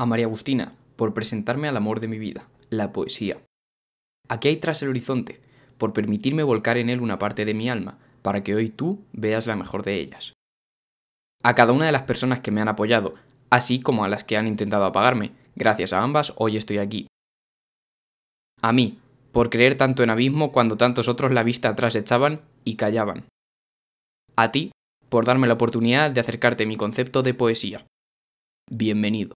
A María Agustina, por presentarme al amor de mi vida, la poesía. Aquí hay tras el horizonte, por permitirme volcar en él una parte de mi alma, para que hoy tú veas la mejor de ellas. A cada una de las personas que me han apoyado, así como a las que han intentado apagarme, gracias a ambas hoy estoy aquí. A mí, por creer tanto en abismo cuando tantos otros la vista atrás echaban y callaban. A ti, por darme la oportunidad de acercarte a mi concepto de poesía. Bienvenido.